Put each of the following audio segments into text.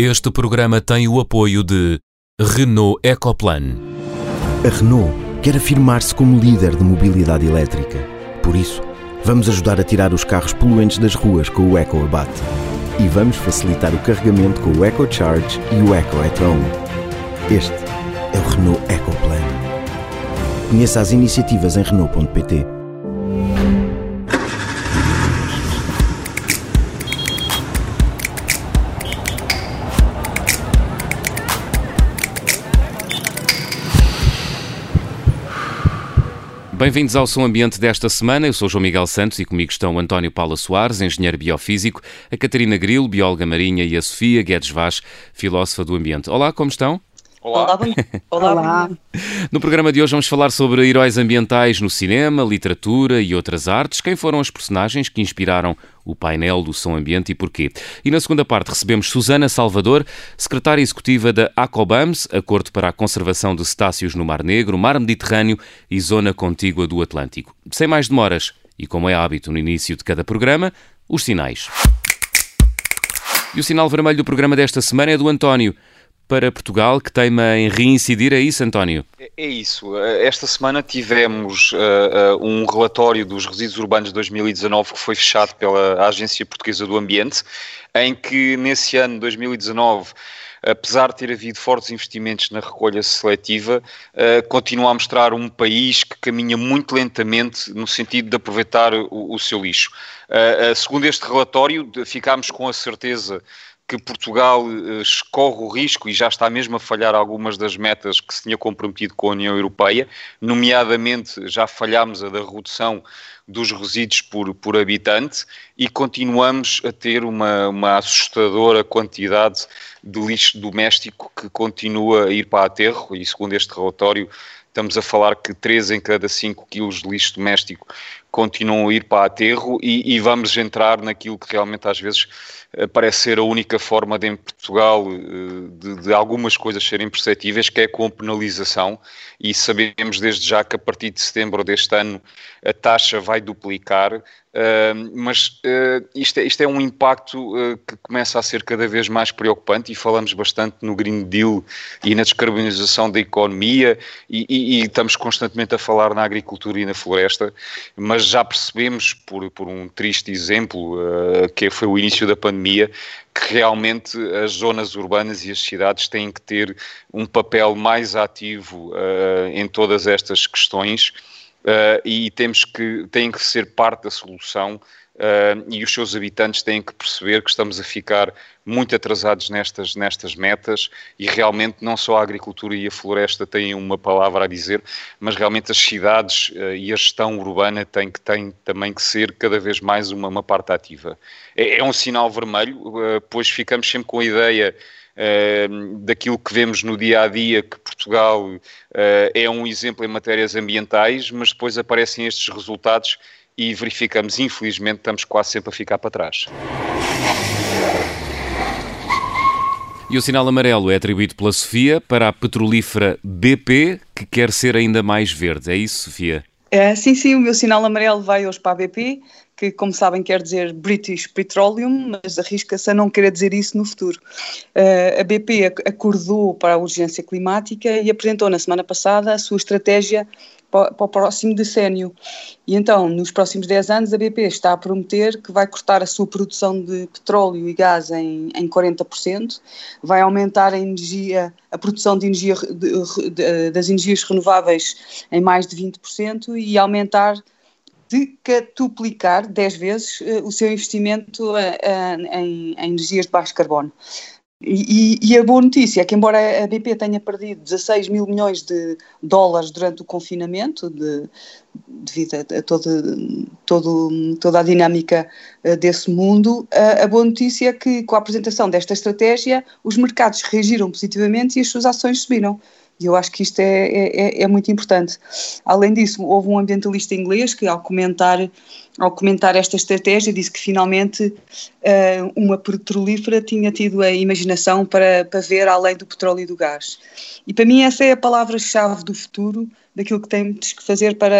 Este programa tem o apoio de Renault Ecoplan. A Renault quer afirmar-se como líder de mobilidade elétrica. Por isso, vamos ajudar a tirar os carros poluentes das ruas com o EcoAbate. E vamos facilitar o carregamento com o EcoCharge e o EcoEtron. Este é o Renault Ecoplan. Conheça as iniciativas em Renault.pt. Bem-vindos ao Som Ambiente desta semana. Eu sou João Miguel Santos e comigo estão o António Paula Soares, engenheiro biofísico, a Catarina Grilo, bióloga marinha e a Sofia Guedes Vaz, filósofa do ambiente. Olá, como estão? Olá. Olá. Olá. No programa de hoje vamos falar sobre heróis ambientais no cinema, literatura e outras artes. Quem foram os personagens que inspiraram o painel do som ambiente e porquê? E na segunda parte recebemos Susana Salvador, secretária executiva da ACOBAMS, Acordo para a Conservação de Cetáceos no Mar Negro, Mar Mediterrâneo e Zona Contígua do Atlântico. Sem mais demoras, e como é hábito no início de cada programa, os sinais. E o sinal vermelho do programa desta semana é do António para Portugal que teima em reincidir, é isso, António? É, é isso. Esta semana tivemos uh, um relatório dos resíduos urbanos de 2019 que foi fechado pela Agência Portuguesa do Ambiente, em que nesse ano, 2019, apesar de ter havido fortes investimentos na recolha seletiva, uh, continua a mostrar um país que caminha muito lentamente no sentido de aproveitar o, o seu lixo. Uh, uh, segundo este relatório, ficámos com a certeza que Portugal uh, corre o risco, e já está mesmo a falhar algumas das metas que se tinha comprometido com a União Europeia, nomeadamente já falhámos a da redução dos resíduos por, por habitante e continuamos a ter uma, uma assustadora quantidade de lixo doméstico que continua a ir para aterro, e segundo este relatório estamos a falar que 3 em cada 5 quilos de lixo doméstico continuam a ir para aterro e, e vamos entrar naquilo que realmente às vezes eh, parece ser a única forma de em Portugal eh, de, de, algumas coisas serem perceptíveis, que é com a penalização, e sabemos desde já que a partir de setembro deste ano a taxa vai duplicar, Uh, mas uh, isto, é, isto, é, um impacto uh, que começa a ser cada vez mais preocupante e falamos bastante no Green Deal e na descarbonização da economia e, e, e, estamos constantemente a falar na agricultura e na floresta, mas já percebemos por, por um triste exemplo que foi o início da pandemia que realmente as zonas urbanas e as cidades têm que ter um papel mais ativo em todas estas questões uh, e temos que, têm que ser parte da solução Uh, e os seus habitantes têm que perceber que estamos a ficar muito atrasados nestas, nestas metas e realmente não só a agricultura e a floresta têm uma palavra a dizer, mas realmente as cidades uh, e a gestão urbana têm, que, têm também que ser cada vez mais uma, uma parte ativa. É, é um sinal vermelho, uh, pois ficamos sempre com a ideia daquilo que vemos no dia a dia, que Portugal é um exemplo em matérias ambientais, mas depois aparecem estes resultados e verificamos, infelizmente, estamos quase sempre a ficar para trás. E o sinal amarelo é atribuído pela Sofia para a petrolífera BP, que quer ser ainda mais verde. É isso, Sofia? É, sim, sim, o meu sinal amarelo vai hoje para a BP, que, como sabem, quer dizer British Petroleum, mas arrisca-se a não querer dizer isso no futuro. Uh, a BP acordou para a urgência climática e apresentou na semana passada a sua estratégia para, o próximo decênio. E então, nos próximos 10 anos, a BP está a prometer que vai cortar a sua produção de petróleo e gás em, em 40%, vai aumentar a energia, a produção de energia, de, de, das energias renováveis em mais de 20% e aumentar decatuplicar 10 vezes uh, o seu investimento uh, em, em, energias de baixo carbono. E, e, a boa notícia é que, embora a BP tenha perdido 16 mil milhões de dólares durante o confinamento, de, devido a, todo, todo, toda a dinâmica desse mundo, a, a, boa notícia é que, com a apresentação desta estratégia, os mercados reagiram positivamente e as suas ações subiram. E eu acho que isto é, é, é, é, muito importante. Além disso, houve um ambientalista inglês que, ao comentar, ao comentar esta estratégia, disse que finalmente uh, uma petrolífera tinha tido a imaginação para, para ver além do petróleo e do gás. E para mim, essa é a palavra-chave do futuro, daquilo que temos que fazer para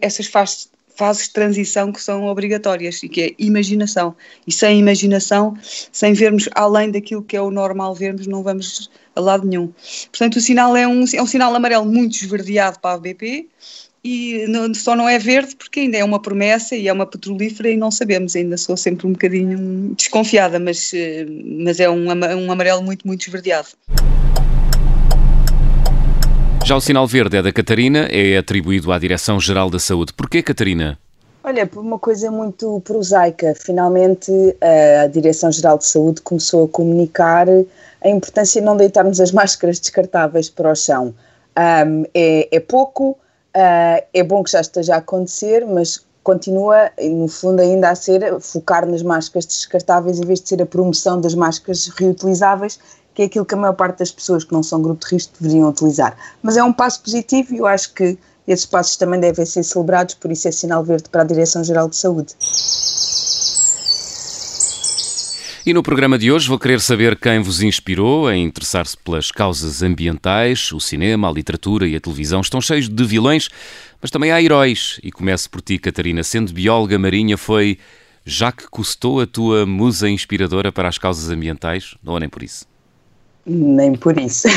essas fases fases de transição que são obrigatórias e que é imaginação. E sem imaginação, sem vermos além daquilo que é o normal vermos, não vamos a lado nenhum. Portanto, o sinal é um, é um sinal amarelo muito esverdeado para a BP e não, só não é verde porque ainda é uma promessa e é uma petrolífera e não sabemos, ainda sou sempre um bocadinho desconfiada, mas, eh, mas é um, um amarelo muito, muito esverdeado. Já o sinal verde é da Catarina, é atribuído à Direção-Geral da Saúde. Porquê, Catarina? Olha, por uma coisa muito prosaica, finalmente a Direção-Geral de Saúde começou a comunicar a importância de não deitarmos as máscaras descartáveis para o chão. Um, é, é, pouco, uh, é bom que já esteja a acontecer, mas continua, no fundo, ainda a ser focar nas máscaras descartáveis em vez de ser a promoção das máscaras reutilizáveis que é aquilo que a maior parte das pessoas que não são grupo de risco deveriam utilizar. Mas é um passo positivo e eu acho que esses passos também devem ser celebrados, por isso é sinal verde para a Direção-Geral de Saúde. E no programa de hoje vou querer saber quem vos inspirou a interessar-se pelas causas ambientais. O cinema, a literatura e a televisão estão cheios de vilões, mas também há heróis. E começo por ti, Catarina. Sendo bióloga marinha, foi Jacques Cousteau a tua musa inspiradora para as causas ambientais? Ou nem por isso? Nem por isso.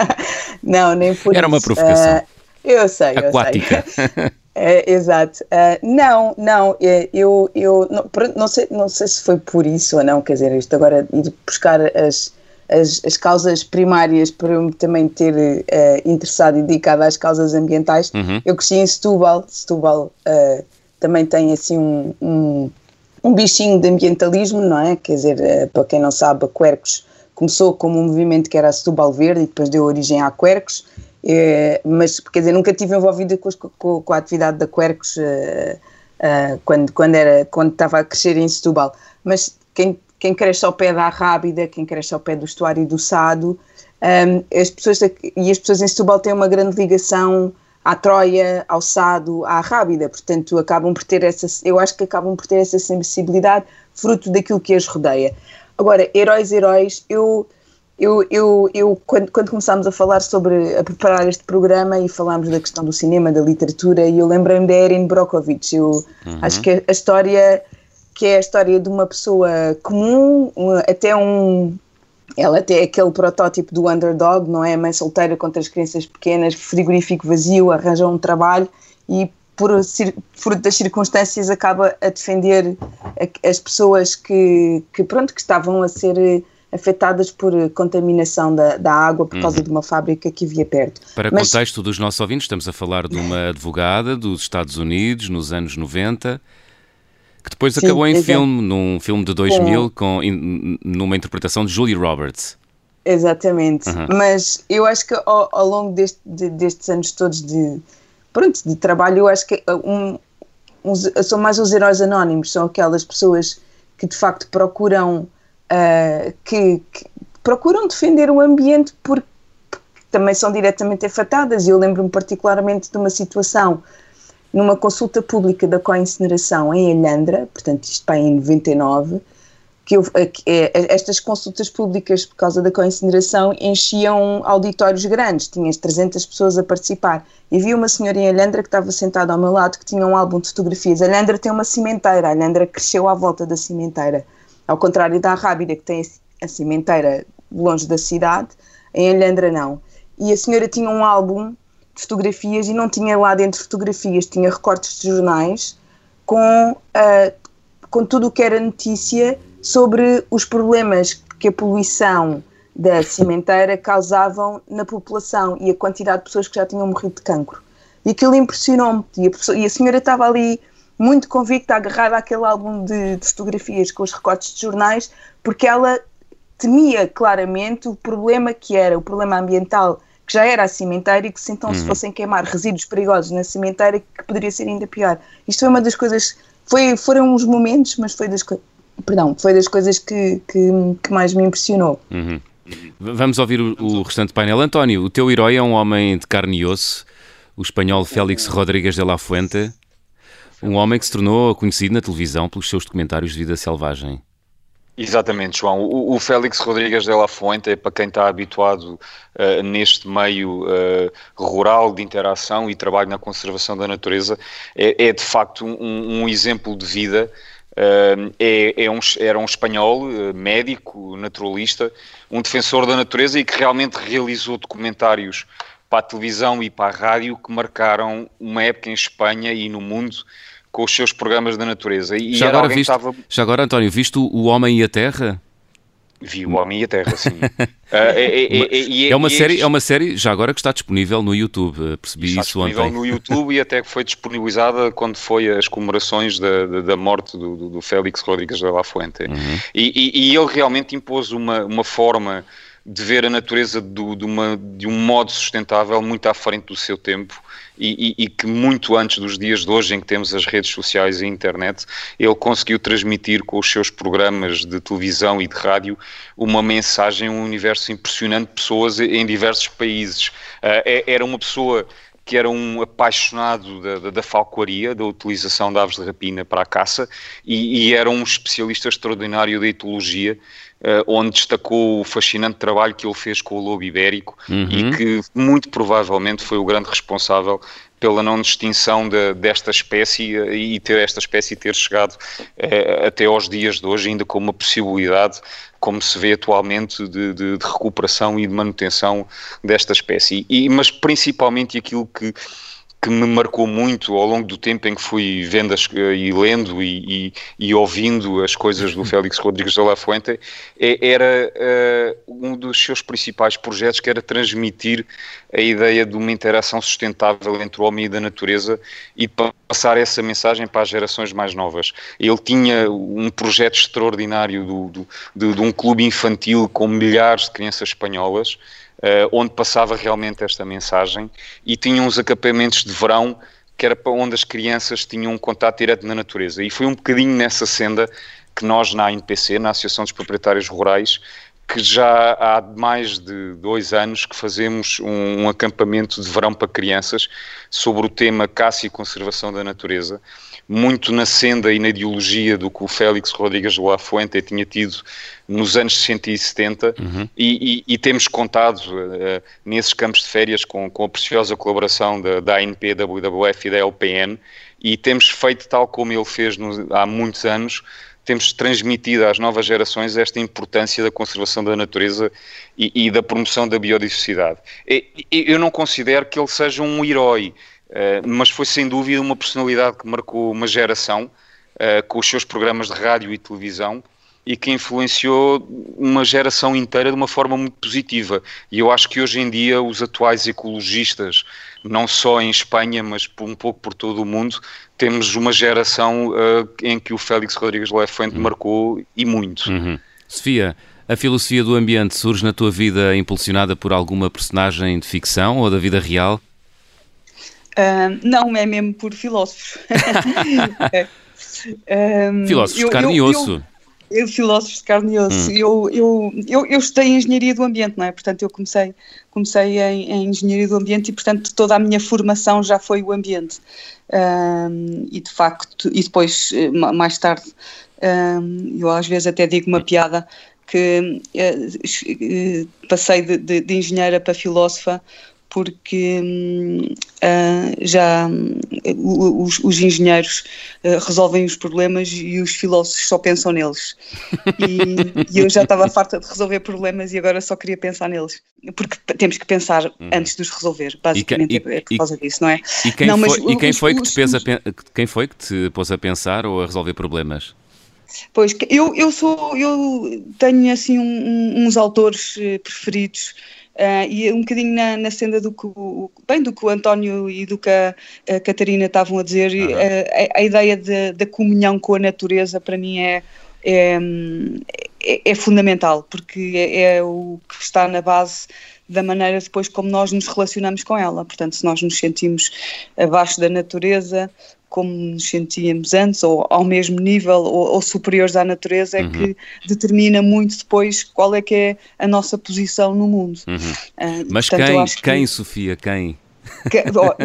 não, nem por Era isso. uma provocação. Uh, eu sei, Aquática. eu sei. é, exato. Uh, não, não, é, eu, eu não, não, sei, não sei se foi por isso ou não, quer dizer, isto agora ir buscar as, as, as causas primárias para eu também ter uh, interessado e dedicado às causas ambientais. Uhum. Eu cresci em Setúbal, Setúbal também tem assim um, um, um, bichinho de ambientalismo, não é? Quer dizer, para quem não sabe, a Quercos começou como um movimento que era a Setúbal Verde e depois deu origem à Quercos, é, mas quer dizer, nunca estive envolvida com, com, com, a atividade da Quercos uh, uh, quando, quando, era, quando estava a crescer em Setúbal, mas quem, quem cresce ao pé da Rábida, quem cresce ao pé do estuário do Sado, um, as pessoas, e as pessoas em Setúbal têm uma grande ligação à Troia, ao Sado, à Rábida, portanto acabam por ter essa, eu acho que acabam por ter essa sensibilidade fruto daquilo que as rodeia. Agora, heróis, heróis, eu, eu, eu, eu quando, quando começámos a falar sobre, a preparar este programa e falámos da questão do cinema, da literatura, e eu lembrei-me da Erin Brockovich, eu uhum. acho que a, história, que é a história de uma pessoa comum, até um, ela até é aquele protótipo do underdog, não é? A mãe solteira com três crianças pequenas, frigorífico vazio, arranja um trabalho e por fruto das circunstâncias acaba a defender as pessoas que, que pronto que estavam a ser eh, afetadas por contaminação da, da água por causa uhum. de uma fábrica que havia perto. Para Mas, contexto dos nossos ouvintes, estamos a falar de uma advogada dos Estados Unidos nos anos 90 que depois sim, acabou em filme, num filme de 2000 com, com numa interpretação de Julie Roberts. Exatamente, uhum. mas eu acho que ao, ao longo deste, de, destes anos todos de, pronto, de trabalho, eu acho que um, uns, são mais os heróis anónimos, são aquelas pessoas que de facto procuram uh, que, que, procuram defender o ambiente porque também são diretamente afetadas. Eu lembro-me particularmente de uma situação numa consulta pública da co-incineração em Alhandra, portanto isto para em 99, que eu, estas consultas públicas por causa da co-incineração enchiam auditórios grandes, tinhas 300 pessoas a participar. E vi uma senhora em Alhandra que estava sentada ao meu lado que tinha um álbum de fotografias. Alhandra tem uma cimenteira, Alhandra cresceu à volta da cimenteira. Ao contrário da Rábida, que tem a cimenteira longe da cidade, em Alhandra não. E a senhora tinha um álbum de fotografias e não tinha lá dentro fotografias, tinha recortes de jornais com, uh, com tudo o que era notícia sobre os problemas que a poluição da cimenteira causavam na população e a quantidade de pessoas que já tinham morrido de cancro. E aquilo impressionou-me. E, e, a senhora estava ali muito convicta, agarrada àquele álbum de, de, fotografias com os recortes de jornais, porque ela temia claramente o problema que era, o problema ambiental que já era a cimenteira e que se então uhum. se fossem queimar resíduos perigosos na cimenteira que poderia ser ainda pior. Isto foi uma das coisas, foi, foram uns momentos, mas foi das coisas perdão, foi das coisas que, que, que mais me impressionou. Uhum. Vamos ouvir o, o, restante painel. António, o teu herói é um homem de carne e osso, o espanhol Félix Rodrigues de la Fuente, um homem que se tornou conhecido na televisão pelos seus documentários de vida selvagem. Exatamente, João. O, o Félix Rodrigues de la Fuente, para quem está habituado uh, neste meio uh, rural de interação e trabalho na conservação da natureza, é, é de facto um, um, exemplo de vida. É, é um, era um espanhol, médico, naturalista, um defensor da natureza e que realmente realizou documentários para a televisão e para a rádio que marcaram uma época em Espanha e no mundo com os seus programas da natureza. E já, agora, viste, estava... já agora, António, viste o Homem e a Terra? Vi o Homem e a Terra, sim. uh, é, é, é, uma série, é uma série, já agora, que está disponível no YouTube, percebi está isso ontem. Disponível no YouTube e até foi disponibilizada quando foi as comemorações da, da, da morte do, do, do, Félix Rodrigues de la Fuente. Uhum. E, e, e, ele realmente impôs uma, uma forma de ver a natureza do, de, uma, de um modo sustentável muito à frente do seu tempo e, e, e, que muito antes dos dias de hoje em que temos as redes sociais e a internet, ele conseguiu transmitir com os seus programas de televisão e de rádio uma mensagem, um universo impressionante de pessoas em diversos países. Uh, era uma pessoa que era um apaixonado da, da, da, falcoaria, da utilização de aves de rapina para a caça, e, e era um especialista extraordinário da etologia, uh, onde destacou o fascinante trabalho que ele fez com o lobo ibérico uhum. e que muito provavelmente foi o grande responsável pela não extinção de, desta espécie eh, e ter esta espécie ter chegado uh, até aos dias de hoje ainda com uma possibilidade como se vê atualmente de, de, de recuperação e de manutenção desta espécie. E, mas principalmente aquilo que que me marcou muito ao longo do tempo em que fui vendo as, eh, e lendo e, e, e, ouvindo as coisas do Félix Rodrigues de la Fuente é, era uh, um dos seus principais projetos que era transmitir a ideia de uma interação sustentável entre o homem e da natureza e passar essa mensagem para as gerações mais novas. Ele tinha um projeto extraordinário do, do, de, de um clube infantil com milhares de crianças espanholas onde passava realmente esta mensagem e tinha uns acampamentos de verão que era para onde as crianças tinham um contato direto na natureza. E foi um bocadinho nessa senda que nós na ANPC, na Associação dos Proprietários Rurais, que já há mais de dois anos que fazemos um, um, acampamento de verão para crianças sobre o tema caça e conservação da natureza, muito na senda e na ideologia do que o Félix Rodrigues de La Fuente tinha tido nos anos 60 e 70 uhum. e, e, e, temos contado uh, nesses campos de férias com, com a preciosa colaboração da, da ANP, da WWF e da LPN e temos feito tal como ele fez no, há muitos anos, temos transmitido às novas gerações esta importância da conservação da natureza e, e da promoção da biodiversidade. Eu não considero que ele seja um herói, uh, mas foi sem dúvida uma personalidade que marcou uma geração uh, com os seus programas de rádio e televisão e que influenciou uma geração inteira de uma forma muito positiva. E eu acho que hoje em dia os atuais ecologistas, não só em Espanha, mas um pouco por todo o mundo, temos uma geração uh, em que o Félix Rodrigues Lefuente uhum. marcou e muito. Uhum. Sofia, a filosofia do ambiente surge na tua vida impulsionada por alguma personagem de ficção ou da vida real? Uh, não, é mesmo por filósofos. um, filósofos eu, de carne eu, e osso. Eu, eu, filósofos de carne e osso. Hum. Eu, eu, eu, eu estudei engenharia do ambiente, não é? Portanto, eu comecei, comecei em, em, engenharia do ambiente e, portanto, toda a minha formação já foi o ambiente. Um, e de facto, e depois, eh, mais tarde, um, eu às vezes até digo uma piada que uh, passei de, de, de engenheira para filósofa porque uh, já uh, os, os, engenheiros uh, resolvem os problemas e os filósofos só pensam neles. E, e, eu já estava farta de resolver problemas e agora só queria pensar neles. Porque temos que pensar uhum. antes de os resolver, basicamente e, e, é por causa disso, não é? E quem, não, foi, quem, os, foi que te pôs a, quem foi que te pôs a pensar ou a resolver problemas? Pois, eu, eu sou, eu tenho assim um, uns autores eh, preferidos Uh, e um bocadinho na, na senda do que, o, bem, do que o António e do que a, a Catarina estavam a dizer, uhum. a, a, ideia da comunhão com a natureza para mim é, é, é, é fundamental, porque é, é, o que está na base da maneira depois como nós nos relacionamos com ela. Portanto, se nós nos sentimos abaixo da natureza, como nos sentíamos antes, ou ao mesmo nível, ou, ou superiores à natureza, é uhum. que determina muito depois qual é que é a nossa posição no mundo. Uhum. Uh, Mas portanto, quem, quem, que... Sofia, quem?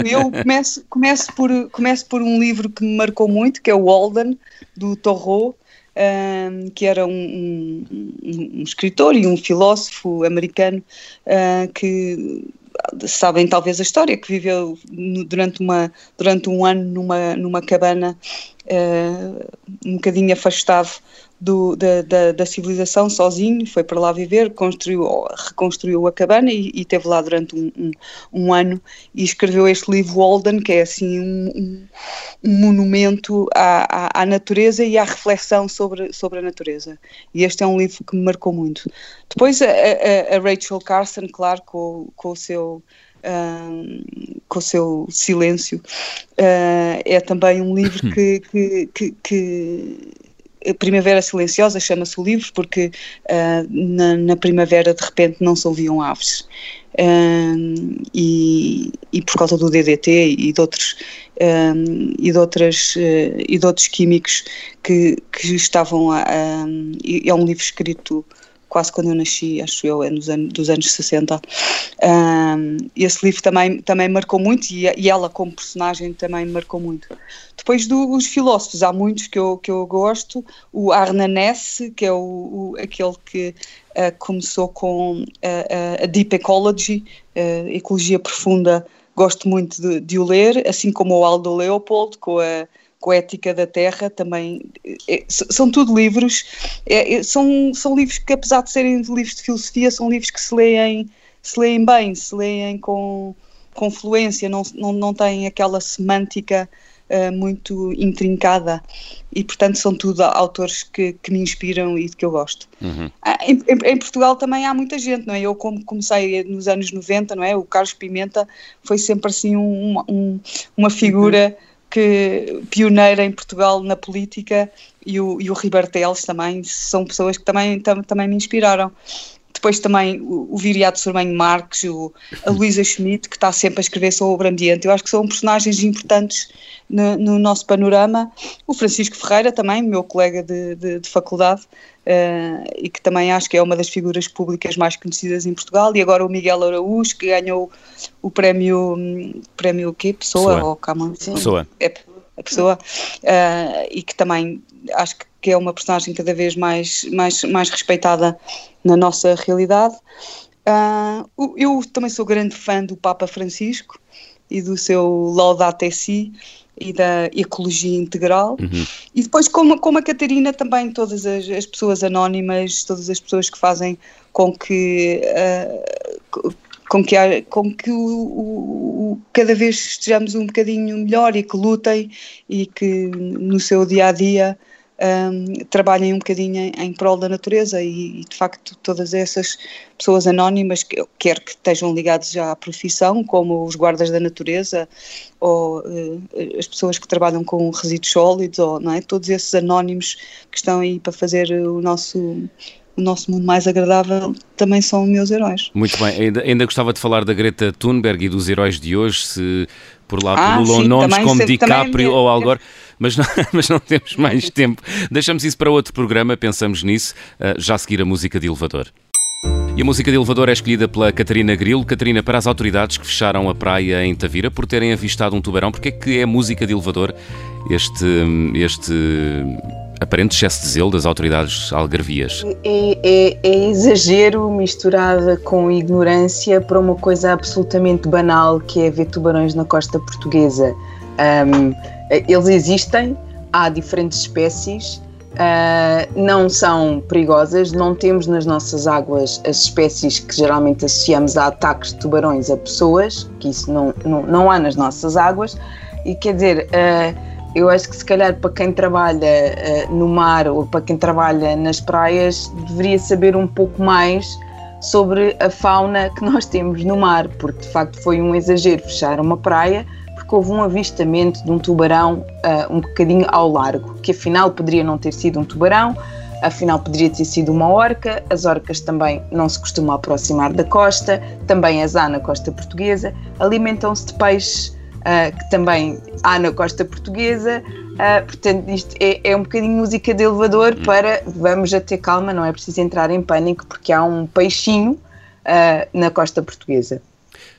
Eu começo, começo, por, começo por um livro que me marcou muito, que é o Walden, do Torro, uh, que era um, um, um, escritor e um filósofo americano uh, que sabem talvez a história, que viveu durante, uma, durante um ano numa, numa cabana uh, um bocadinho afastado do, da, da, da, civilização sozinho, foi para lá viver, construiu, reconstruiu a cabana e, e teve lá durante um, um, um, ano e escreveu este livro Walden, que é assim um, um monumento à, à, à, natureza e à reflexão sobre, sobre a natureza. E este é um livro que me marcou muito. Depois a, a, a Rachel Carson, claro, com, com o seu um, com o seu silêncio. Uh, é também um livro que, que, que, que Primavera Silenciosa chama-se o livro porque uh, na, na, primavera de repente não se ouviam aves. Uh, e, e, por causa do DDT e de outros uh, e de outras e de outros químicos que, que estavam a, é um livro escrito quase quando eu nasci, acho eu, é nos anos, dos anos 60. Um, esse livro também, também marcou muito e, e, ela como personagem também marcou muito. Depois dos filósofos, há muitos que eu, que eu gosto, o Arnanesse, que é o, o aquele que uh, começou com uh, a Deep Ecology, uh, Ecologia Profunda, gosto muito de, de o ler, assim como o Aldo Leopold, com a com a Ética da Terra, também é, são tudo livros, é, é, são, são livros que apesar de serem livros de filosofia, são livros que se leem, se leem bem, se leem com, com fluência, não, não, não têm aquela semântica uh, muito intrincada e portanto são tudo autores que, que me inspiram e de que eu gosto. Uhum. Ah, em, em, em, Portugal também há muita gente, não é? Eu como comecei nos anos 90, não é? O Carlos Pimenta foi sempre assim um, um, uma figura que pioneira em Portugal na política e o, e o Ribarteles também são pessoas que também, tam, também me inspiraram. Depois também o, o Viriato Sormanho Marques, o, a Luísa Schmidt, que está sempre a escrever sobre ambiente. Eu acho que são personagens importantes no, no nosso panorama. O Francisco Ferreira também, meu colega de, de, de faculdade, uh, e que também acho que é uma das figuras públicas mais conhecidas em Portugal. E agora o Miguel Araújo, que ganhou o prémio, prémio o quê? Pessoa, pessoa. ou Camões? Pessoa. É, a pessoa, uh, e que também acho que é uma personagem cada vez mais, mais, mais respeitada na nossa realidade. Uh, eu também sou grande fã do Papa Francisco e do seu Laudate Si e da ecologia integral. Uhum. E depois, como, como a Catarina, também todas as, as, pessoas anónimas, todas as pessoas que fazem com que. Uh, com que, com que o, o, cada vez estejamos um bocadinho melhor e que lutem e que no seu dia a dia um, trabalhem um bocadinho em, em prol da natureza e, e, de facto todas essas pessoas anónimas, quer que estejam ligadas já à profissão, como os guardas da natureza ou uh, as pessoas que trabalham com resíduos sólidos, ou, não é? todos esses anónimos que estão aí para fazer o nosso o nosso mundo mais agradável também são meus heróis. Muito bem, ainda, ainda gostava de falar da Greta Thunberg e dos heróis de hoje, se por lá ah, pululam nomes como DiCaprio ou Algor, mas não, mas não temos mais tempo. Deixamos isso para outro programa, pensamos nisso, uh, já a seguir a música de elevador. E a música de elevador é escolhida pela Catarina Grilo. Catarina, para as autoridades que fecharam a praia em Tavira por terem avistado um tubarão, porque é que é música de elevador este, este aparente excesso de zelo das autoridades algarvias. É, é, é, exagero misturada com ignorância para uma coisa absolutamente banal que é ver tubarões na costa portuguesa. Um, eles existem, há diferentes espécies, uh, não são perigosas, não temos nas nossas águas as espécies que geralmente associamos a ataques de tubarões a pessoas, que isso não, não, não há nas nossas águas, e quer dizer. Uh, eu acho que se calhar para quem trabalha uh, no mar ou para quem trabalha nas praias deveria saber um pouco mais sobre a fauna que nós temos no mar, porque de facto foi um exagero fechar uma praia porque houve um avistamento de um tubarão uh, um bocadinho ao largo, que afinal poderia não ter sido um tubarão, afinal poderia ter sido uma orca. As orcas também não se costumam aproximar da costa, também as há na costa portuguesa, alimentam-se de peixes uh, que também há na costa portuguesa. Uh, portanto, isto é, é, um bocadinho música de elevador hum. para vamos a ter calma, não é preciso entrar em pânico, porque há um peixinho uh, na costa portuguesa.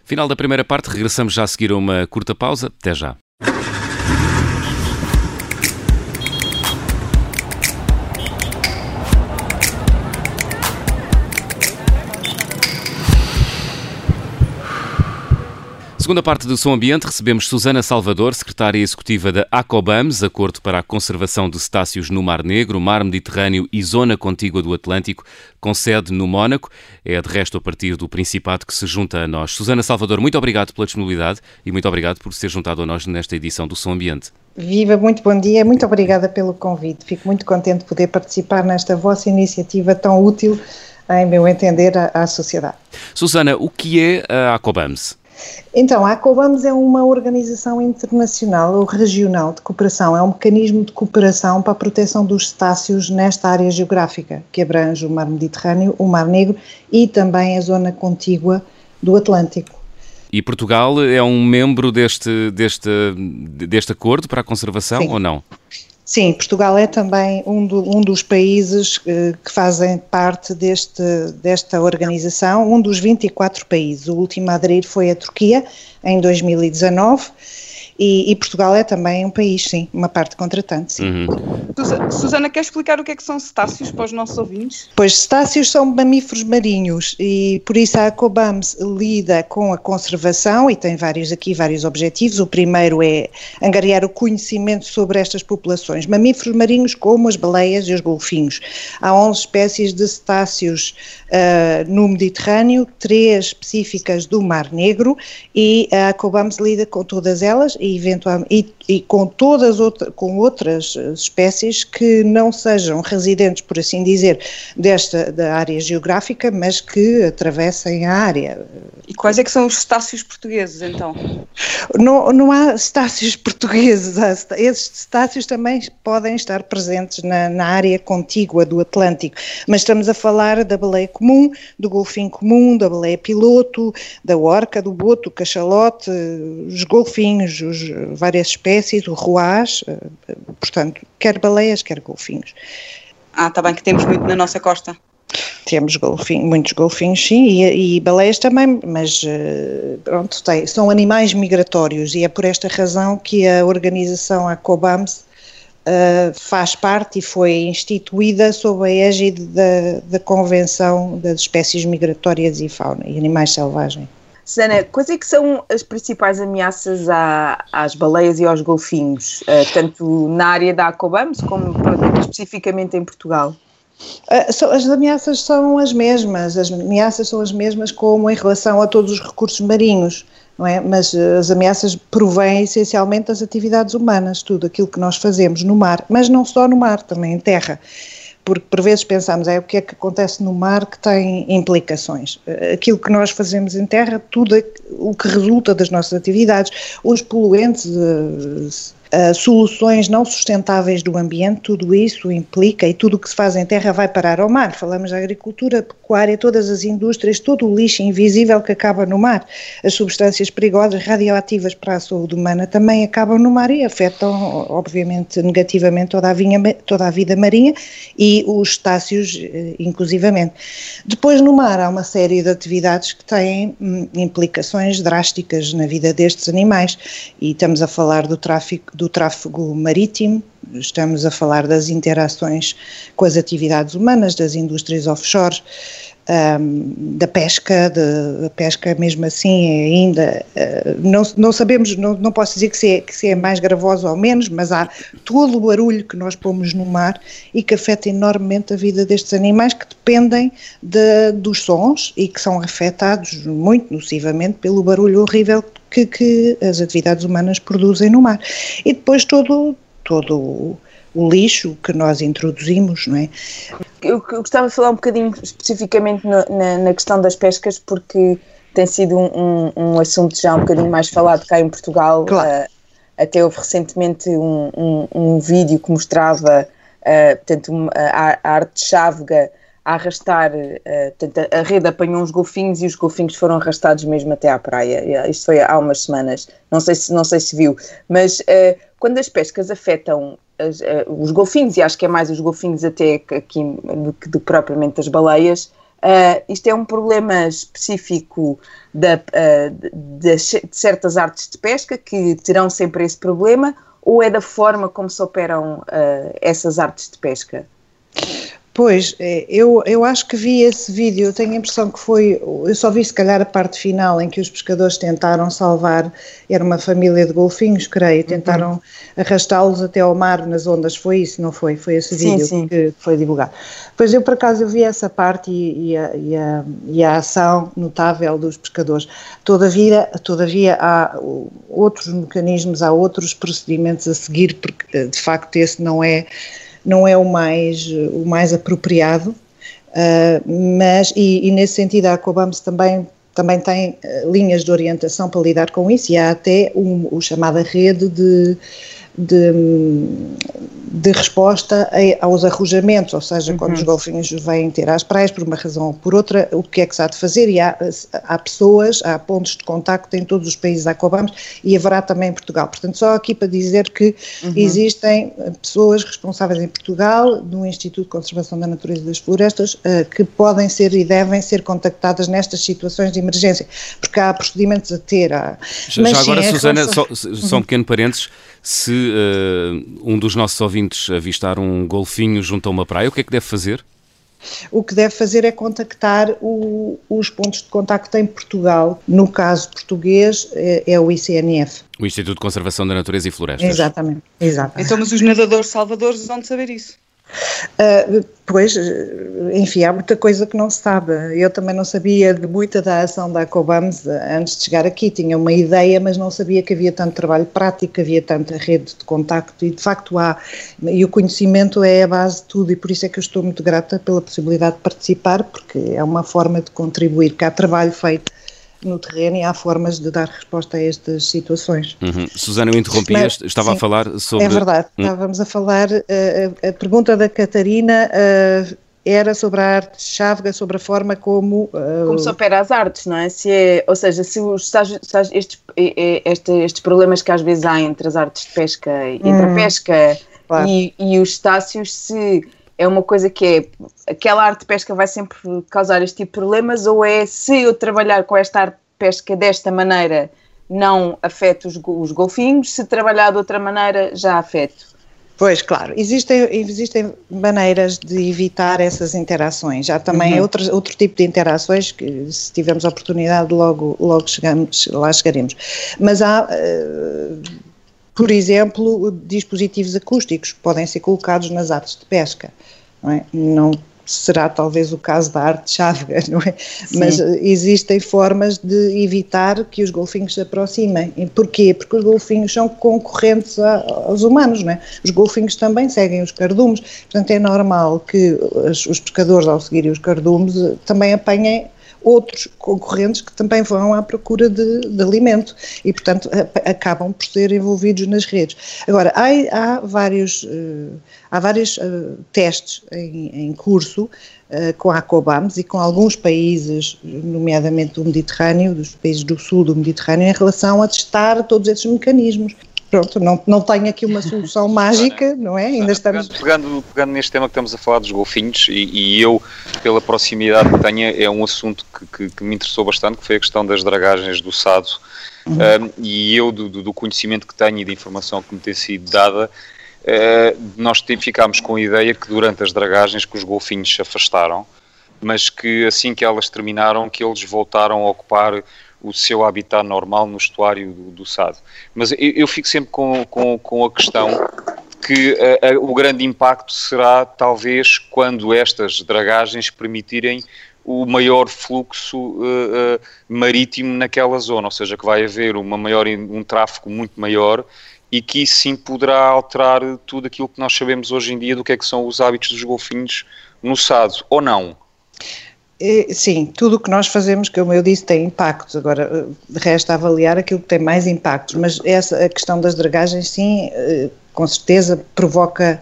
Final da primeira parte, regressamos já a seguir a uma curta pausa. Até já. Segunda parte do Som Ambiente recebemos Susana Salvador, secretária executiva da ACOBAMS, Acordo para a Conservação de Cetáceos no Mar Negro, Mar Mediterrâneo e Zona Contígua do Atlântico, com sede no Mónaco. É de resto a partir do Principado que se junta a nós. Susana Salvador, muito obrigado pela disponibilidade e muito obrigado por ser juntado a nós nesta edição do Som Ambiente. Viva, muito bom dia, muito obrigada pelo convite. Fico muito contente de poder participar nesta vossa iniciativa tão útil, em meu entender, à, à sociedade. Susana, o que é a ACOBAMS? Então, a ACOBAMS é uma organização internacional ou regional de cooperação, é um mecanismo de cooperação para a proteção dos cetáceos nesta área geográfica, que abrange o Mar Mediterrâneo, o Mar Negro e também a zona contígua do Atlântico. E Portugal é um membro deste, deste, deste acordo para a conservação Sim. ou não? Sim, Portugal é também um, do, um dos países eh, que fazem parte deste, desta organização, um dos 24 países. O último a aderir foi a Turquia, em 2019. E, e, Portugal é também um país, sim, uma parte contratante, sim. Uhum. Susana, quer explicar o que é que são cetáceos para os nossos ouvintes? Pois, cetáceos são mamíferos marinhos e por isso a Acobams lida com a conservação e tem vários aqui, vários objetivos. O primeiro é angariar o conhecimento sobre estas populações. Mamíferos marinhos como as baleias e os golfinhos. Há 11 espécies de cetáceos uh, no Mediterrâneo, três específicas do Mar Negro e a Acobams lida com todas elas e, eventualmente, e, e com todas outra, com outras espécies que não sejam residentes, por assim dizer, desta da área geográfica, mas que atravessem a área. E quais é que são os cetáceos portugueses, então? Não, não há cetáceos portugueses, esses cetáceos também podem estar presentes na, na área contígua do Atlântico, mas estamos a falar da baleia comum, do golfinho comum, da baleia piloto, da orca, do boto, do cachalote, os golfinhos, os, várias espécies, o ruás, portanto, quer baleias, quer golfinhos. Ah, está bem que temos muito na nossa costa. Temos golfinho, muitos golfinhos, sim, e, e baleias também, mas pronto, tem, são animais migratórios e é por esta razão que a organização ACOBAMS uh, faz parte e foi instituída sob a égide da, da Convenção das Espécies Migratórias e Fauna e Animais Selvagens. Sana, quais é que são as principais ameaças à, às baleias e aos golfinhos, uh, tanto na área da Acobams como especificamente em Portugal? Uh, as ameaças são as mesmas, as ameaças são as mesmas como em relação a todos os recursos marinhos, não é? Mas uh, as ameaças provêm essencialmente das atividades humanas, tudo aquilo que nós fazemos no mar, mas não só no mar, também em terra porque por vezes pensamos é o que é que acontece no mar que tem implicações. Aquilo que nós fazemos em terra, tudo o que resulta das nossas atividades, os poluentes, Uh, soluções não sustentáveis do ambiente, tudo isso implica e tudo o que se faz em terra vai parar ao mar. Falamos da agricultura, pecuária, todas as indústrias, todo o lixo invisível que acaba no mar. As substâncias perigosas, radioativas para a saúde humana também acabam no mar e afetam, obviamente, negativamente toda a, vinha, toda a vida marinha e os cetáceos, inclusivamente. Depois, no mar, há uma série de atividades que têm hum, implicações drásticas na vida destes animais e estamos a falar do tráfico do tráfego marítimo, estamos a falar das interações com as atividades humanas, das indústrias offshore, um, da pesca, de, da pesca mesmo assim é ainda, uh, não, não sabemos, não, não posso dizer que se, é, que se é mais gravoso ou menos, mas há todo o barulho que nós pomos no mar e que afeta enormemente a vida destes animais que dependem de, dos sons e que são afetados muito nocivamente pelo barulho horrível que, que as atividades humanas produzem no mar. E depois todo, todo o, lixo que nós introduzimos, não é? Eu, eu gostava de falar um bocadinho especificamente no, na, na, questão das pescas, porque tem sido um, um, um, assunto já um bocadinho mais falado cá em Portugal. Claro. Uh, até houve recentemente um, um vídeo que mostrava uh, portanto, a, a arte de chávega a arrastar, uh, portanto, a rede apanhou uns golfinhos e os golfinhos foram arrastados mesmo até à praia. Isto foi há umas semanas, não sei se, não sei se viu, mas uh, quando as pescas afetam as, uh, os golfinhos, e acho que é mais os golfinhos até aqui do que do, propriamente as baleias, isto é um problema específico da, de, de certas artes de pesca que terão sempre esse problema, ou é da forma como se operam essas artes de pesca? Pois, é, eu, eu acho que vi esse vídeo, eu tenho a impressão que foi, eu só vi se calhar a parte final em que os pescadores tentaram salvar, era uma família de golfinhos, creio, tentaram uhum. arrastá-los até ao mar nas ondas, foi isso, não foi? Foi esse vídeo sim, sim. que foi divulgado. Pois eu por acaso eu vi essa parte e, e, a, e, a, e a ação notável dos pescadores. Todavia, todavia há outros mecanismos, há outros procedimentos a seguir, porque de facto esse não é não é o mais, o mais apropriado, uh, mas, e, e, nesse sentido a Cobams também, também tem uh, linhas de orientação para lidar com isso e há até um, o chamada rede de, de, de resposta aos arrojamentos, ou seja, uhum. quando os golfinhos vêm ter às praias por uma razão ou por outra, o que é que se há de fazer? E há, há pessoas, há pontos de contacto em todos os países a Cobamos e haverá também em Portugal. Portanto, só aqui para dizer que uhum. existem pessoas responsáveis em Portugal, no Instituto de Conservação da Natureza e das Florestas, uh, que podem ser e devem ser contactadas nestas situações de emergência, porque há procedimentos a ter. Há... Já, Mas, já agora, sim, Susana, só, só um pequeno parênteses, se uh, um dos nossos ouvintes avistar um golfinho junto a uma praia, o que é que deve fazer? O que deve fazer é contactar o, os pontos de contacto em Portugal. No caso português, é, é, o ICNF. O Instituto de Conservação da Natureza e Florestas. Exatamente. exatamente. Então, mas os nadadores salvadores vão saber isso. Uh, pois, enfim, há muita coisa que não se sabe. Eu também não sabia de muita da ação da Cobams antes de chegar aqui. Tinha uma ideia, mas não sabia que havia tanto trabalho prático, havia tanta rede de contacto e de facto há. E o conhecimento é a base de tudo e por isso é que eu estou muito grata pela possibilidade de participar, porque é uma forma de contribuir, que há trabalho feito no terreno e há formas de dar resposta a estas situações. Uhum. Susana, eu interrompi, Mas, estava sim, a falar sobre... É verdade, hum. estávamos a falar, uh, a pergunta da Catarina uh, era sobre a arte chávega, sobre a forma como... Uh, como se opera as artes, não é? Se é ou seja, se os estes, este, estes problemas que às vezes há entre as artes de pesca, entre hum, a pesca claro. e, e os estácios, se é uma coisa que é aquela arte de pesca vai sempre causar este tipo de problemas ou é se eu trabalhar com esta arte de pesca desta maneira não afeta os, os golfinhos, se trabalhar de outra maneira já afeto? Pois, claro, existem, existem maneiras de evitar essas interações. Há também uhum. outro, outro tipo de interações que, se tivermos a oportunidade, logo, logo chegamos, lá chegaremos. Mas há, uh, por exemplo, dispositivos acústicos que podem ser colocados nas artes de pesca. Não, é? não será talvez o caso da arte chávega, não é? Sim. Mas existem formas de evitar que os golfinhos se aproximem. E porquê? Porque os golfinhos são concorrentes a, aos humanos, não é? Os golfinhos também seguem os cardumes, portanto é normal que os, os pescadores, ao seguirem os cardumes, também apanhem outros concorrentes que também vão à procura de, de alimento e, portanto, a, acabam por ser envolvidos nas redes. Agora, há, há vários, uh, há vários uh, testes em, em curso uh, com a Cobams e com alguns países, nomeadamente do Mediterrâneo, dos países do sul do Mediterrâneo, em relação a testar todos esses mecanismos pronto, não, não tenho aqui uma solução mágica, não é? Ainda estamos. Pegando, pegando, neste tema que estamos a falar dos golfinhos, e, e eu, pela proximidade que tenho, é um assunto que, que, que, me interessou bastante, que foi a questão das dragagens do Sado. Uhum. Um, e eu, do, do, conhecimento que tenho e da informação que me tem sido dada, uh, nós ficámos com a ideia que durante as dragagens que os golfinhos se afastaram, mas que assim que elas terminaram, que eles voltaram a ocupar o seu habitat normal no estuário do, do Sado. Mas eu, eu, fico sempre com, com, com a questão que a, a, o grande impacto será talvez quando estas dragagens permitirem o maior fluxo uh, uh, marítimo naquela zona, ou seja, que vai haver uma maior, um tráfego muito maior e que isso sim poderá alterar tudo aquilo que nós sabemos hoje em dia do que é que são os hábitos dos golfinhos no Sado, ou não? Sim, tudo o que nós fazemos, como eu disse, tem impactos. Agora, resta avaliar aquilo que tem mais impactos, mas essa, a questão das dragagens, sim, eh, com certeza provoca,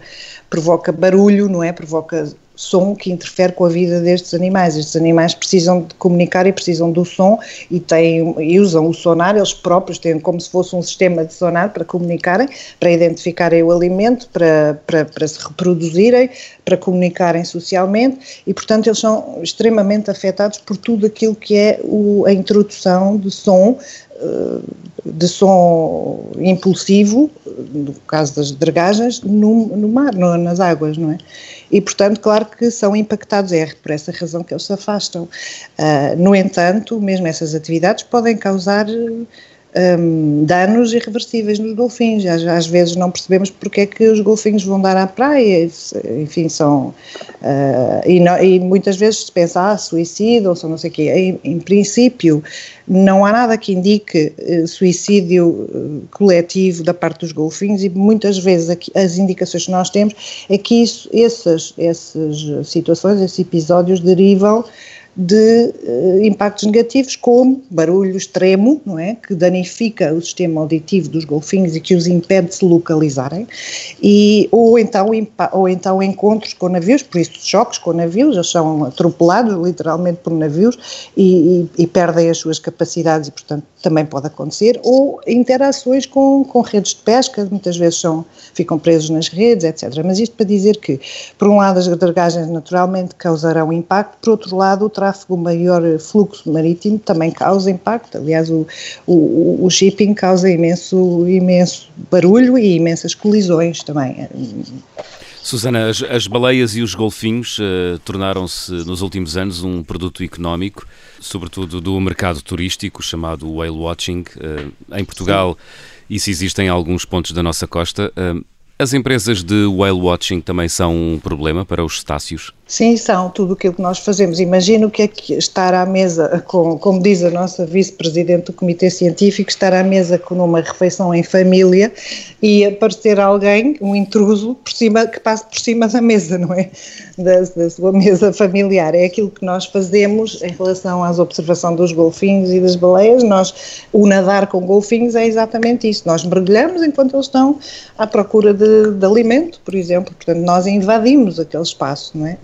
provoca barulho, não é? Provoca som que interfere com a vida destes animais. Estes animais precisam de comunicar e precisam do som e, têm, e usam o sonar, eles próprios têm como se fosse um sistema de sonar para comunicarem, para identificarem o alimento, para, para, para se reproduzirem, para comunicarem socialmente e, portanto, eles são extremamente afetados por tudo aquilo que é o, a introdução de som de som impulsivo, no caso das dragagens, no, no mar, no, nas águas, não é? e, portanto, claro que são impactados, é por essa razão que eles se afastam. Uh, no entanto, mesmo essas atividades podem causar um, danos irreversíveis nos golfinhos. Às, às, vezes não percebemos porque é que os golfinhos vão dar à praia, enfim, são. Uh, e, e, muitas vezes se pensa, ah, suicídio ou só não sei o quê. Em, em, princípio, não há nada que indique uh, suicídio uh, coletivo da parte dos golfinhos e muitas vezes aqui, as indicações que nós temos é que isso, essas, essas situações, esses episódios derivam de uh, impactos negativos como barulho extremo, não é, que danifica o sistema auditivo dos golfinhos e que os impede de se localizarem, e, ou, então, ou então encontros com navios, por isso choques com navios, eles são atropelados literalmente por navios e, e, e perdem as suas capacidades e portanto também pode acontecer, ou interações com, com redes de pesca, muitas vezes são, ficam presos nas redes, etc. Mas isto para dizer que, por um lado, as dragagens naturalmente causarão impacto, por outro lado, o tráfego, o maior fluxo marítimo também causa impacto. Aliás, o, o, o shipping causa imenso, imenso barulho e imensas colisões também. Susana, as, as, baleias e os golfinhos uh, tornaram-se nos últimos anos um produto económico, sobretudo do mercado turístico chamado whale watching. Uh, em Portugal, Sim. isso existe em alguns pontos da nossa costa. Uh, as empresas de whale watching também são um problema para os cetáceos? Sim, são tudo aquilo que nós fazemos. Imagino que é estar à mesa, com, como diz a nossa vice-presidente do Comitê Científico, estar à mesa com uma refeição em família e aparecer alguém, um intruso, por cima, que passe por cima da mesa, não é? Da, da sua mesa familiar. É aquilo que nós fazemos em relação à observação dos golfinhos e das baleias. Nós, o nadar com golfinhos é exatamente isso. Nós mergulhamos enquanto eles estão à procura de, de alimento, por exemplo. Portanto, nós invadimos aquele espaço, não é?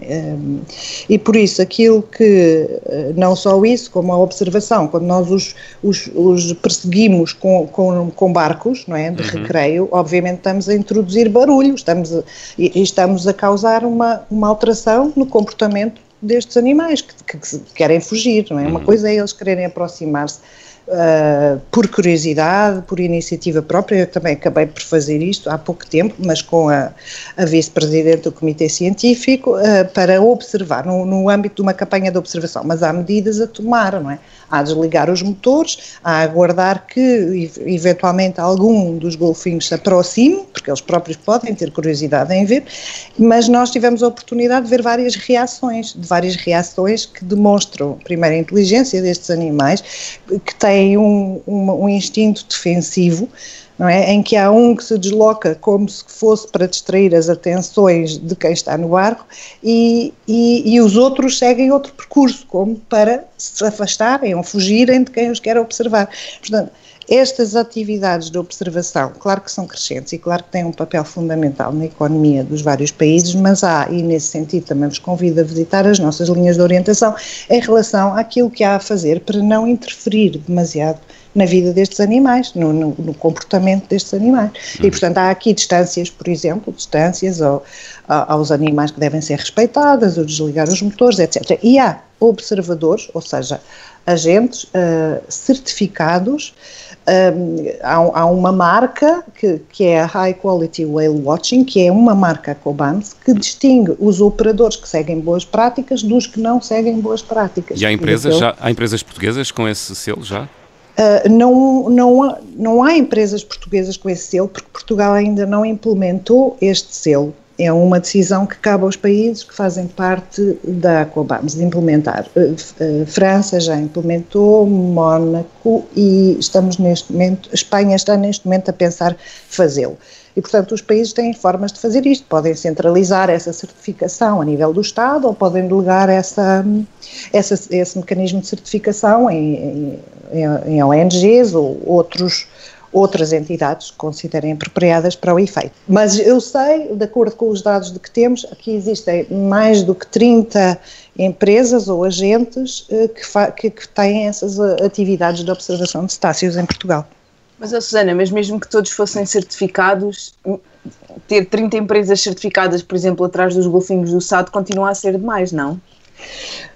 E por isso, aquilo que, eh, não só isso, como a observação, quando nós os, os, os perseguimos com, com, com, barcos, não é, de uhum. recreio, obviamente estamos a introduzir barulho, estamos a, e, estamos a causar uma, uma alteração no comportamento destes animais que, que, que querem fugir, não é? Uhum. Uma coisa é eles quererem aproximar-se Uh, por curiosidade, por iniciativa própria, eu também acabei por fazer isto há pouco tempo, mas com a, a vice-presidente do Comitê Científico, uh, para observar, no, no, âmbito de uma campanha de observação, mas há medidas a tomar, não é? Há a desligar os motores, há a aguardar que eventualmente algum dos golfinhos se aproxime, porque eles próprios podem ter curiosidade em ver, mas nós tivemos a oportunidade de ver várias reações, de várias reações que demonstram, primeiro, a inteligência destes animais, que têm têm um, um, um instinto defensivo, é? em que há um que se desloca como se fosse para distrair as atenções de quem está no barco e, e, e, os outros seguem outro percurso, como para se afastarem ou fugirem de quem os quer observar. Portanto, estas atividades de observação, claro que são crescentes e claro que têm um papel fundamental na economia dos vários países, mas há, e nesse sentido também vos convido a visitar as nossas linhas de orientação em relação àquilo que há a fazer para não interferir demasiado na vida destes animais, no, no, no comportamento destes animais. Uhum. E, portanto, há aqui distâncias, por exemplo, distâncias ao, aos animais que devem ser respeitadas, o desligar os motores, etc. E há observadores, ou seja, agentes uh, certificados há, há, uma marca que, que, é a High Quality Whale Watching, que é uma marca Cobans, que distingue os operadores que seguem boas práticas dos que não seguem boas práticas. E há empresas, já, há empresas portuguesas com esse selo já? Uh, não, não, não há empresas portuguesas com esse selo, porque Portugal ainda não implementou este selo é uma decisão que cabe aos países que fazem parte da Aquabams de implementar. Eh, eh, França já implementou, Mónaco e estamos neste momento, Espanha está neste momento a pensar fazê-lo. E, portanto, os países têm formas de fazer isto. Podem centralizar essa certificação a nível do Estado ou podem delegar essa, essa esse mecanismo de certificação em, em, em ONGs ou outros outras entidades considerem apropriadas para o efeito. Mas eu sei, de acordo com os dados de que temos, que existem mais do que 30 empresas ou agentes eh, que, que, têm essas eh, atividades de observação de cetáceos em Portugal. Mas, oh Susana, mas mesmo que todos fossem certificados, ter 30 empresas certificadas, por exemplo, atrás dos golfinhos do SAD, continua a ser demais, não?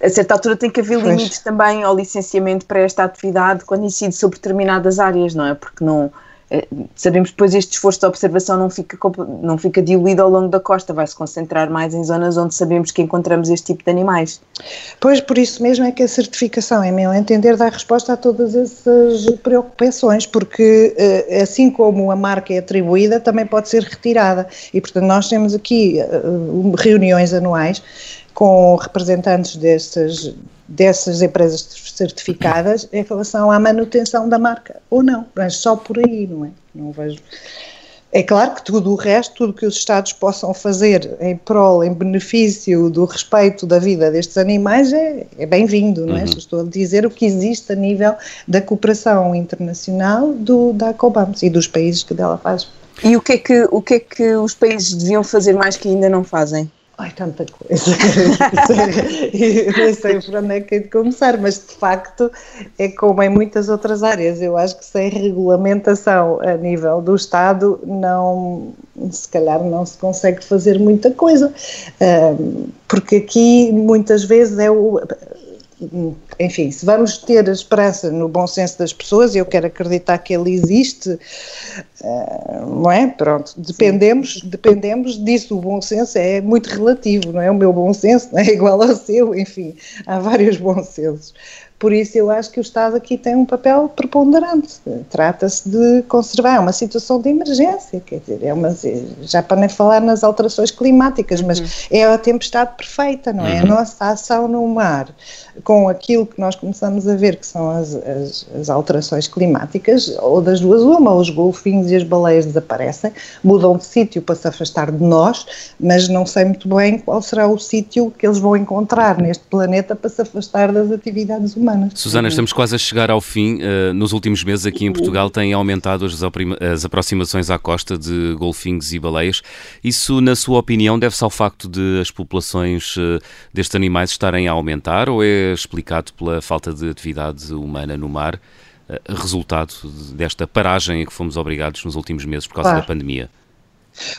A certa altura tem que haver limites também ao licenciamento para esta atividade quando incide sobre determinadas áreas, não é? Porque não, eh, sabemos depois este esforço de observação não fica, não fica diluído ao longo da costa, vai se concentrar mais em zonas onde sabemos que encontramos este tipo de animais. Pois, por isso mesmo é que a certificação, em meu entender, dá resposta a todas essas preocupações, porque eh, assim como a marca é atribuída, também pode ser retirada. E, portanto, nós temos aqui eh, reuniões anuais com representantes dessas, dessas empresas certificadas em relação à manutenção da marca, ou não, mas só por aí, não é? Não vejo. É claro que tudo o resto, tudo que os Estados possam fazer em prol, em benefício do respeito da vida destes animais é, é bem-vindo, não é? Uhum. Estou a dizer o que existe a nível da cooperação internacional do, da COBAMS e dos países que dela faz. E o que, é que, o que é que os países deviam fazer mais que ainda não fazem? Ai, tanta coisa. eu nem sei por onde é que é de começar, mas de facto é como em muitas outras áreas. Eu acho que sem regulamentação a nível do Estado, não, se calhar não se consegue fazer muita coisa. Porque aqui muitas vezes é o enfim, se vamos ter a esperança no bom senso das pessoas, eu quero acreditar que ele existe, uh, não é? Pronto, dependemos, dependemos disso, o bom senso é muito relativo, não é? O meu bom senso não é igual ao seu, enfim, há vários bons sensos. Por isso eu acho que o Estado aqui tem um papel preponderante. Trata-se de conservar, é uma situação de emergência, quer dizer, é uma, já para nem falar nas alterações climáticas, mas uhum. é a tempestade perfeita, não é? Uhum. A nossa ação no mar, com aquilo que nós começamos a ver que são as, as, as alterações climáticas, ou das duas uma, os golfinhos e as baleias desaparecem, mudam de sítio para se afastar de nós, mas não sei muito bem qual será o sítio que eles vão encontrar neste planeta para se afastar das atividades humanas humanas. Susana, estamos quase a chegar ao fim. Uh, nos últimos meses aqui em Portugal têm aumentado as, aproximações à costa de golfinhos e baleias. Isso, na sua opinião, deve-se ao facto de as populações uh, destes animais estarem a aumentar ou é explicado pela falta de atividade humana no mar, uh, resultado desta paragem a que fomos obrigados nos últimos meses por causa claro. da pandemia?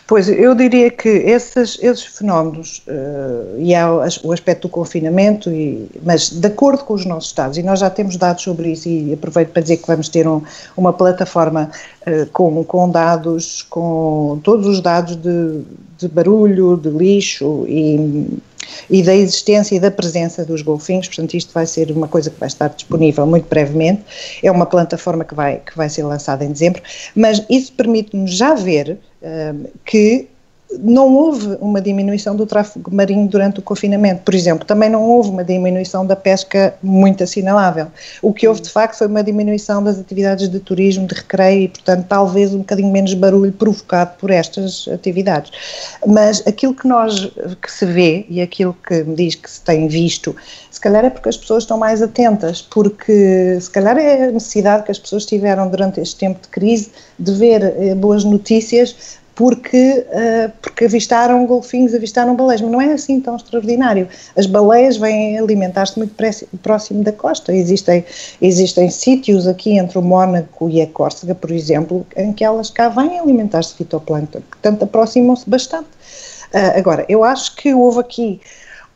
Pois, eu diria que esses, esses fenómenos, uh, e há o aspecto do confinamento, e, mas de acordo com os nossos dados, e nós já temos dados sobre isso, e aproveito para dizer que vamos ter um, uma plataforma uh, com, com dados, com todos os dados de, de barulho, de lixo e, e da existência e da presença dos golfinhos, portanto isto vai ser uma coisa que vai estar disponível muito brevemente, é uma plataforma que vai, que vai ser lançada em dezembro, mas isso permite-nos já ver que não houve uma diminuição do tráfego marinho durante o confinamento, por exemplo, também não houve uma diminuição da pesca muito assinalável. O que houve de facto foi uma diminuição das atividades de turismo, de recreio e, portanto, talvez um bocadinho menos barulho provocado por estas atividades. Mas aquilo que nós que se vê e aquilo que me diz que se tem visto, se calhar é porque as pessoas estão mais atentas, porque se calhar é a necessidade que as pessoas tiveram durante este tempo de crise de ver eh, boas notícias porque, uh, porque avistaram golfinhos, avistaram baleias, mas não é assim tão extraordinário. As baleias vêm alimentar-se muito próximo da costa. Existem, existem sítios aqui entre o Mónaco e a Córcega, por exemplo, em que elas cá vêm alimentar-se de fitoplâncton, portanto aproximam-se bastante. Uh, agora, eu acho que houve aqui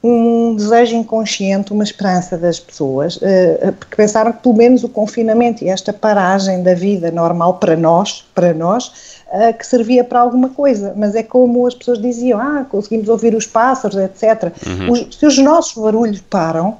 um desejo inconsciente, uma esperança das pessoas, uh, porque pensaram que pelo menos o confinamento e esta paragem da vida normal para nós, para nós, uh, que servia para alguma coisa, mas é como as pessoas diziam, ah, conseguimos ouvir os pássaros, etc. Uhum. Os, se os nossos barulhos param,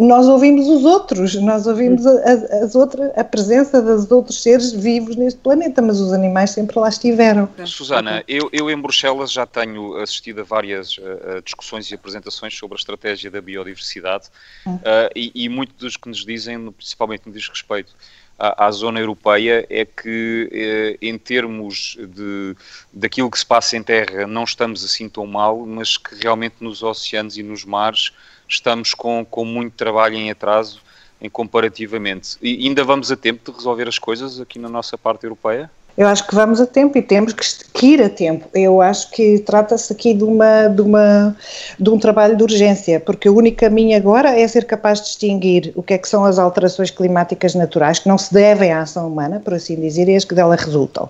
nós ouvimos os outros, nós ouvimos a, a, as outras, a presença dos outros seres vivos neste planeta, mas os animais sempre lá estiveram. Susana, eu, eu em Bruxelas já tenho assistido a várias uh, discussões e apresentações sobre a estratégia da biodiversidade uh, e, e muito dos que nos dizem, principalmente no diz respeito à, à zona europeia é que, eh, em termos de, daquilo que se passa em terra, não estamos assim tão mal, mas que realmente nos oceanos e nos mares estamos com, com muito trabalho em atraso em comparativamente. E ainda vamos a tempo de resolver as coisas aqui na nossa parte europeia? Eu acho que vamos a tempo e temos que ir a tempo. Eu acho que trata-se aqui de, uma, de, uma, de um trabalho de urgência, porque o único caminho agora é ser capaz de distinguir o que é que são as alterações climáticas naturais, que não se devem à ação humana, por assim dizer, e as que dela resultam.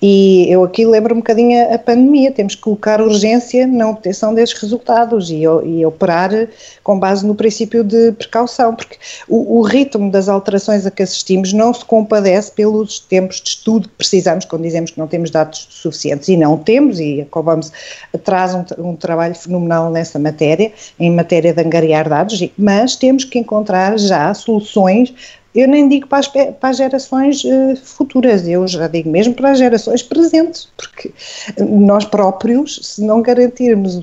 E eu aqui lembro um bocadinho a pandemia, temos que colocar urgência na obtenção desses resultados e, e operar com base no princípio de precaução, porque o, o ritmo das alterações a que assistimos não se compadece pelos tempos de estudo que precisamos, quando dizemos que não temos dados suficientes, e não temos, e a Cobams traz um, um trabalho fenomenal nessa matéria, em matéria de angariar dados, mas temos que encontrar já soluções eu nem digo para as, para as gerações uh, futuras, eu já digo mesmo para as gerações presentes, porque nós próprios, se não garantirmos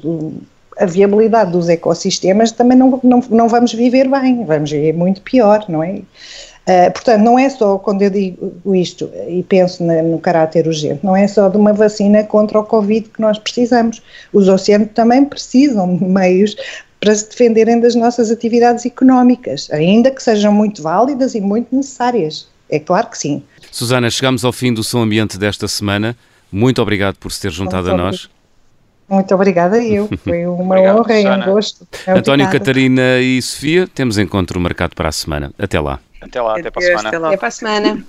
a viabilidade dos ecossistemas, também não, não, não vamos viver bem, vamos viver muito pior, não é? Uh, portanto, não é só, quando eu digo isto e penso na, no caráter urgente, não é só de uma vacina contra o Covid que nós precisamos. Os oceanos também precisam de meios para se defenderem das nossas atividades económicas, ainda que sejam muito válidas e muito necessárias. É claro que sim. Susana, chegamos ao fim do Som Ambiente desta semana. Muito obrigado por se ter juntado muito a nós. Muito obrigada eu. Foi uma Obrigado, honra e um gosto. António, Catarina e Sofia, temos encontro marcado para a semana. Até lá. Até lá, até para a semana. Até, até para a semana.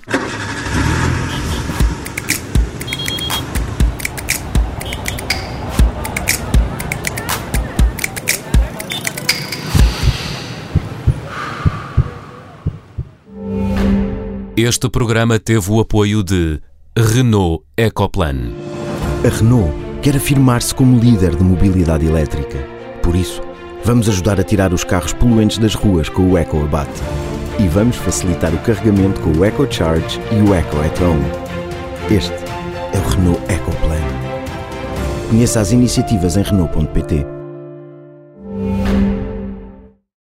Este programa teve o apoio de Renault Ecoplan. A Renault quer afirmar-se como líder de mobilidade elétrica. Por isso, vamos ajudar a tirar os carros poluentes das ruas com o EcoAbate. E vamos facilitar o carregamento com o EcoCharge e o Eco at Home. Este é o Renault Ecoplan. Conheça as iniciativas em Renault.pt.